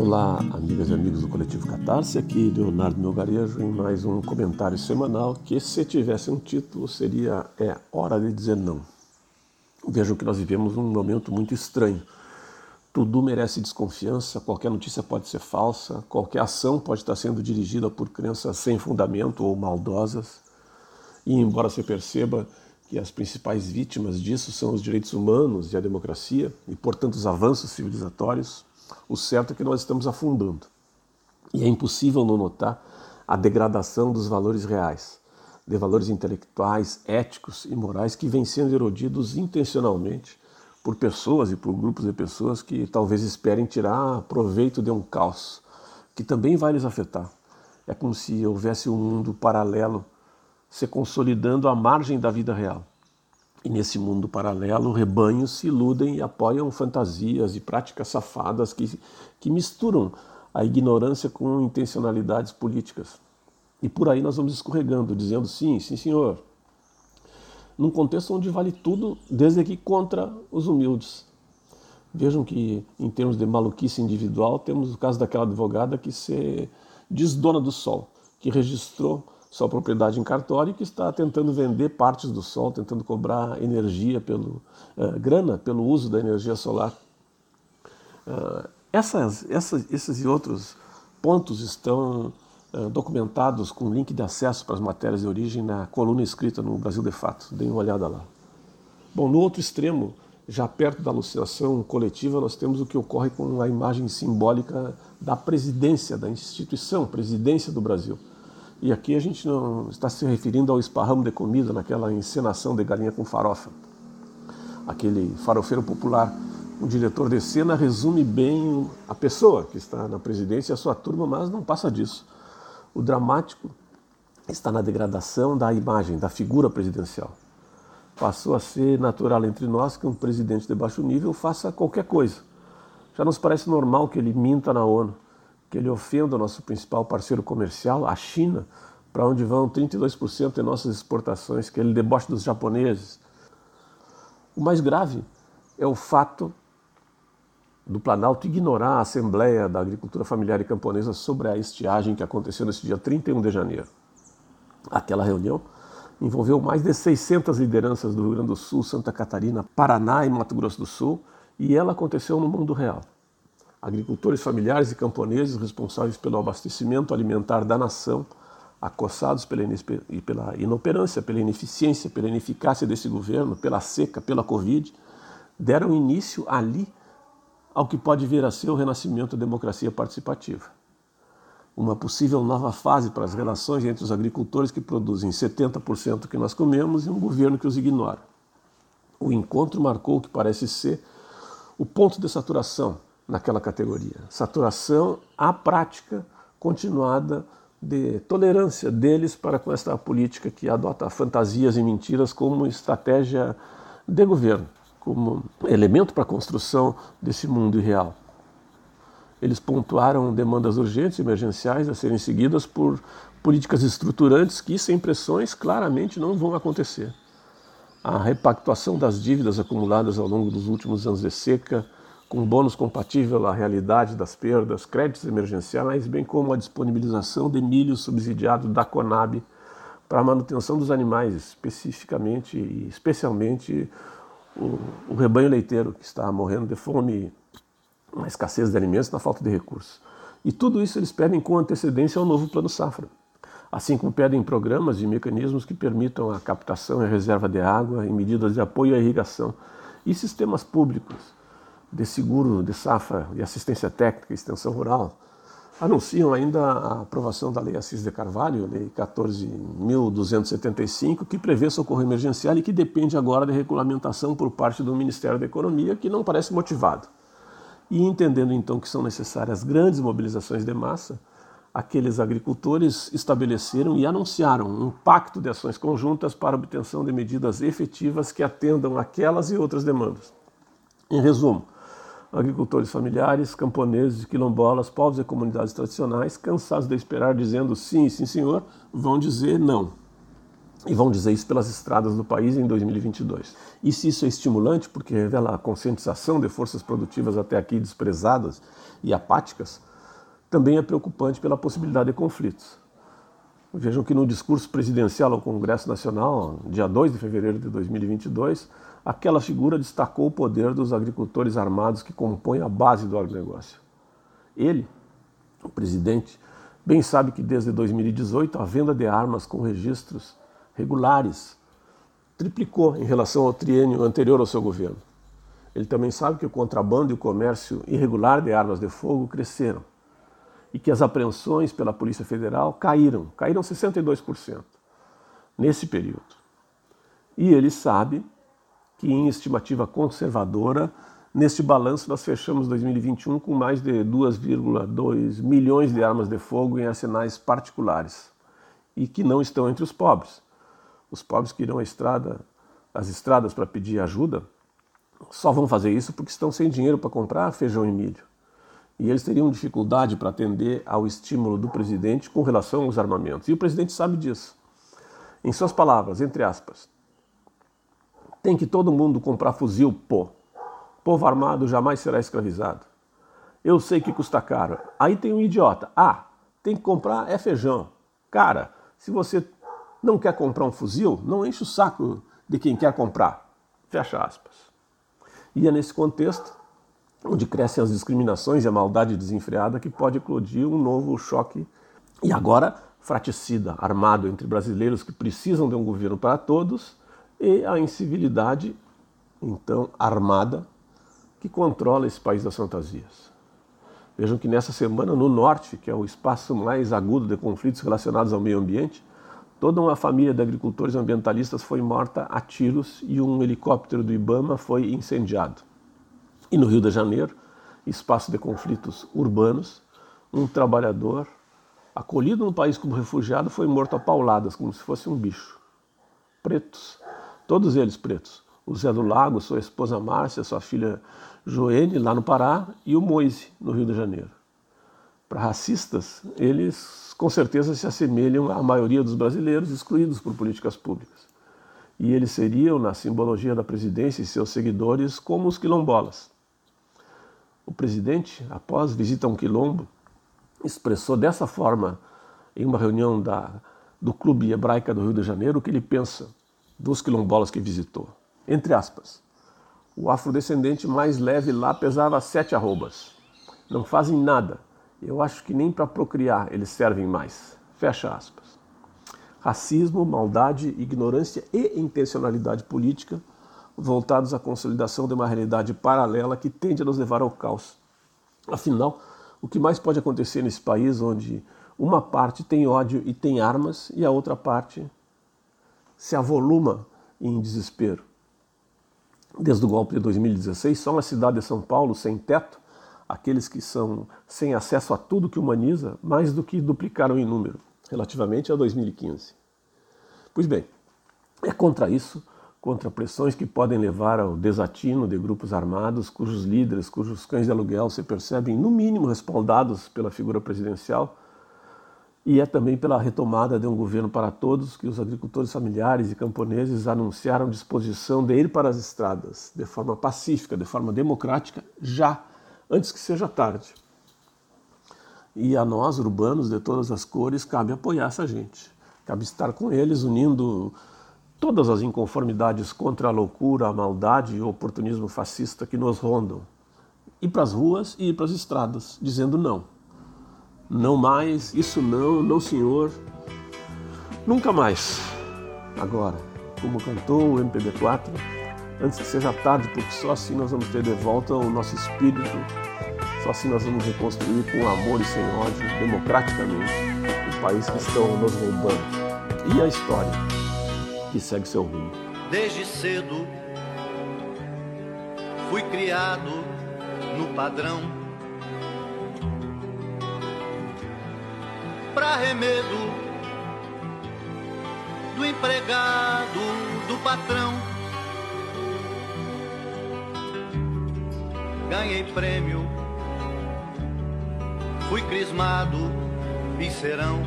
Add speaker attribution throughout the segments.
Speaker 1: Olá, amigas e amigos do Coletivo Catarse, aqui Leonardo Melgarejo em mais um comentário semanal que, se tivesse um título, seria É Hora de Dizer Não. Vejam que nós vivemos um momento muito estranho. Tudo merece desconfiança, qualquer notícia pode ser falsa, qualquer ação pode estar sendo dirigida por crenças sem fundamento ou maldosas. E embora se perceba que as principais vítimas disso são os direitos humanos e a democracia, e portanto os avanços civilizatórios, o certo é que nós estamos afundando. E é impossível não notar a degradação dos valores reais, de valores intelectuais, éticos e morais que vêm sendo erodidos intencionalmente por pessoas e por grupos de pessoas que talvez esperem tirar proveito de um caos que também vai lhes afetar. É como se houvesse um mundo paralelo se consolidando à margem da vida real. E nesse mundo paralelo, rebanhos se iludem e apoiam fantasias e práticas safadas que, que misturam a ignorância com intencionalidades políticas. E por aí nós vamos escorregando, dizendo sim, sim senhor, num contexto onde vale tudo, desde que contra os humildes. Vejam que, em termos de maluquice individual, temos o caso daquela advogada que se diz dona do sol, que registrou sua propriedade em cartório e que está tentando vender partes do sol, tentando cobrar energia pelo uh, grana pelo uso da energia solar. Uh, essas, essas, esses e outros pontos estão uh, documentados com link de acesso para as matérias de origem na coluna escrita no Brasil de Fato. Deem uma olhada lá. Bom, no outro extremo, já perto da alucinação coletiva, nós temos o que ocorre com a imagem simbólica da presidência da instituição, presidência do Brasil. E aqui a gente não está se referindo ao esparramo de comida naquela encenação de galinha com farofa. Aquele farofeiro popular. O diretor de cena resume bem a pessoa que está na presidência e a sua turma, mas não passa disso. O dramático está na degradação da imagem, da figura presidencial. Passou a ser natural entre nós que um presidente de baixo nível faça qualquer coisa. Já nos parece normal que ele minta na ONU que ele ofenda o nosso principal parceiro comercial, a China, para onde vão 32% de nossas exportações, que ele deboche dos japoneses. O mais grave é o fato do Planalto ignorar a Assembleia da Agricultura Familiar e Camponesa sobre a estiagem que aconteceu nesse dia 31 de janeiro. Aquela reunião envolveu mais de 600 lideranças do Rio Grande do Sul, Santa Catarina, Paraná e Mato Grosso do Sul, e ela aconteceu no mundo real agricultores familiares e camponeses responsáveis pelo abastecimento alimentar da nação, acossados pela, pela inoperância, pela ineficiência, pela ineficácia desse governo, pela seca, pela Covid, deram início ali ao que pode vir a ser o renascimento da democracia participativa. Uma possível nova fase para as relações entre os agricultores que produzem 70% do que nós comemos e um governo que os ignora. O encontro marcou o que parece ser o ponto de saturação naquela categoria. Saturação à prática continuada de tolerância deles para com esta política que adota fantasias e mentiras como estratégia de governo, como elemento para a construção desse mundo irreal. Eles pontuaram demandas urgentes, emergenciais, a serem seguidas por políticas estruturantes que, sem pressões, claramente não vão acontecer. A repactuação das dívidas acumuladas ao longo dos últimos anos de seca, com bônus compatível à realidade das perdas, créditos emergenciais, bem como a disponibilização de milho subsidiado da Conab para a manutenção dos animais, especificamente e especialmente o, o rebanho leiteiro que está morrendo de fome, na escassez de alimentos, na falta de recursos. E tudo isso eles pedem com antecedência ao novo Plano Safra, assim como pedem programas e mecanismos que permitam a captação e reserva de água e medidas de apoio à irrigação e sistemas públicos de seguro de safra e assistência técnica e extensão rural anunciam ainda a aprovação da Lei Assis de Carvalho, Lei 14.275, que prevê socorro emergencial e que depende agora de regulamentação por parte do Ministério da Economia, que não parece motivado. E entendendo então que são necessárias grandes mobilizações de massa, aqueles agricultores estabeleceram e anunciaram um pacto de ações conjuntas para obtenção de medidas efetivas que atendam aquelas e outras demandas. Em resumo, agricultores familiares, camponeses, quilombolas, povos e comunidades tradicionais, cansados de esperar, dizendo sim, sim senhor, vão dizer não. E vão dizer isso pelas estradas do país em 2022. E se isso é estimulante, porque revela a conscientização de forças produtivas até aqui desprezadas e apáticas, também é preocupante pela possibilidade de conflitos. Vejam que no discurso presidencial ao Congresso Nacional, dia 2 de fevereiro de 2022, aquela figura destacou o poder dos agricultores armados que compõem a base do agronegócio. Ele, o presidente, bem sabe que desde 2018 a venda de armas com registros regulares triplicou em relação ao triênio anterior ao seu governo. Ele também sabe que o contrabando e o comércio irregular de armas de fogo cresceram e que as apreensões pela Polícia Federal caíram, caíram 62% nesse período. E ele sabe que, em estimativa conservadora, neste balanço nós fechamos 2021 com mais de 2,2 milhões de armas de fogo em arsenais particulares e que não estão entre os pobres. Os pobres que irão à estrada, às estradas para pedir ajuda só vão fazer isso porque estão sem dinheiro para comprar feijão e milho e eles teriam dificuldade para atender ao estímulo do presidente com relação aos armamentos. E o presidente sabe disso. Em suas palavras, entre aspas, tem que todo mundo comprar fuzil, pô. Povo armado jamais será escravizado. Eu sei que custa caro. Aí tem um idiota. Ah, tem que comprar é feijão. Cara, se você não quer comprar um fuzil, não enche o saco de quem quer comprar. Fecha aspas. E é nesse contexto onde crescem as discriminações e a maldade desenfreada que pode eclodir um novo choque. E agora, fraticida, armado entre brasileiros que precisam de um governo para todos e a incivilidade, então, armada, que controla esse país das fantasias. Vejam que nessa semana, no norte, que é o espaço mais agudo de conflitos relacionados ao meio ambiente, toda uma família de agricultores ambientalistas foi morta a tiros e um helicóptero do Ibama foi incendiado. E no Rio de Janeiro, espaço de conflitos urbanos, um trabalhador acolhido no país como refugiado foi morto a pauladas, como se fosse um bicho. Pretos, todos eles pretos. O Zé do Lago, sua esposa Márcia, sua filha Joene, lá no Pará, e o Moise, no Rio de Janeiro. Para racistas, eles com certeza se assemelham à maioria dos brasileiros excluídos por políticas públicas. E eles seriam, na simbologia da presidência e seus seguidores, como os quilombolas. O presidente, após visita a um quilombo, expressou dessa forma em uma reunião da, do Clube Hebraica do Rio de Janeiro o que ele pensa dos quilombolas que visitou. Entre aspas, o afrodescendente mais leve lá pesava sete arrobas. Não fazem nada. Eu acho que nem para procriar eles servem mais. Fecha aspas. Racismo, maldade, ignorância e intencionalidade política voltados à consolidação de uma realidade paralela que tende a nos levar ao caos. Afinal, o que mais pode acontecer nesse país onde uma parte tem ódio e tem armas e a outra parte se avoluma em desespero? Desde o golpe de 2016, só na cidade de São Paulo, sem teto, aqueles que são sem acesso a tudo que humaniza, mais do que duplicaram em número, relativamente a 2015. Pois bem, é contra isso contra pressões que podem levar ao desatino de grupos armados cujos líderes, cujos cães de aluguel se percebem, no mínimo, respaldados pela figura presidencial, e é também pela retomada de um governo para todos que os agricultores familiares e camponeses anunciaram disposição de ir para as estradas de forma pacífica, de forma democrática, já, antes que seja tarde. E a nós, urbanos de todas as cores, cabe apoiar essa gente. Cabe estar com eles, unindo todas as inconformidades contra a loucura, a maldade e o oportunismo fascista que nos rondam. Ir para as ruas e ir para as estradas, dizendo não. Não mais, isso não, não senhor, nunca mais. Agora, como cantou o MPB4, antes que seja tarde, porque só assim nós vamos ter de volta o nosso espírito, só assim nós vamos reconstruir com amor e sem ódio, democraticamente, o país que estão nos roubando. E a história? que segue seu rumo.
Speaker 2: Desde cedo fui criado no padrão para remedo do empregado, do patrão. Ganhei prêmio, fui crismado, serão.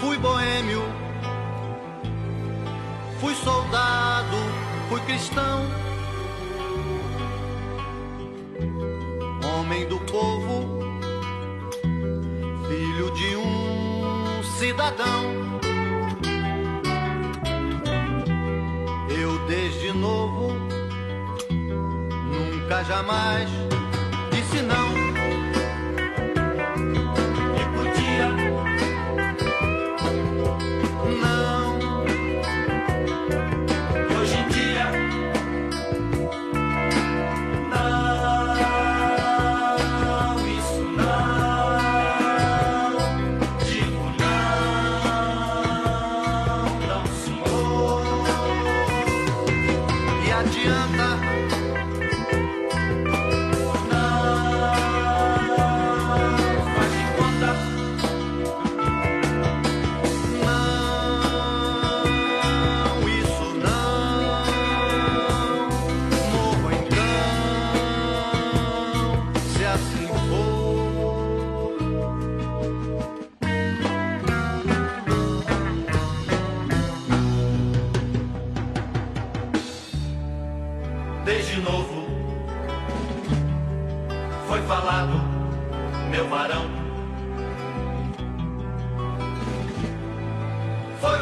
Speaker 2: Fui boêmio, fui soldado, fui cristão. filho cidadão. Eu desde novo nunca jamais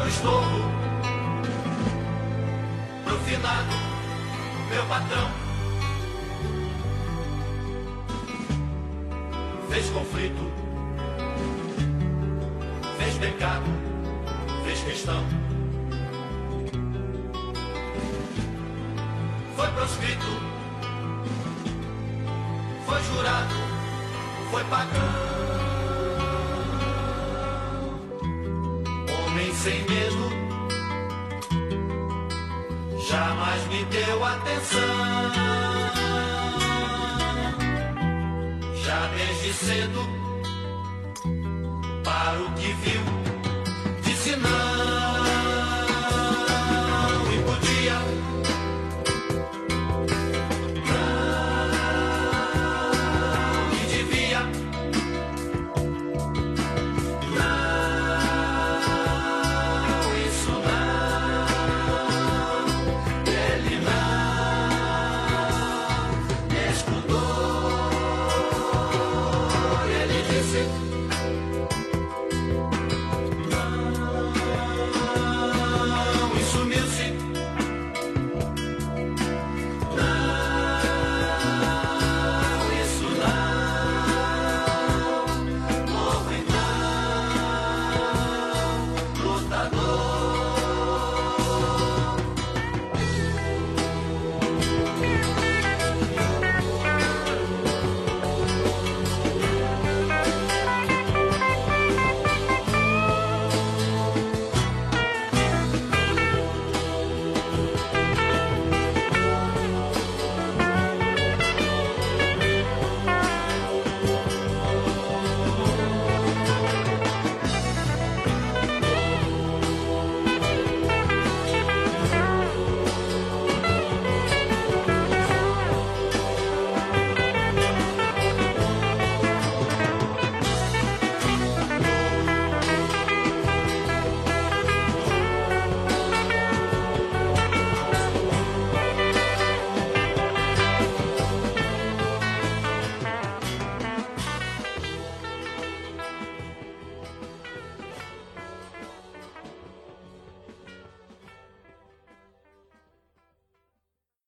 Speaker 3: Estouro pro finado, meu patrão. Fez conflito, fez pecado, fez questão. Foi proscrito, foi jurado, foi pagão. Sem medo, jamais me deu atenção. Já desde cedo, para o que viu, disse não.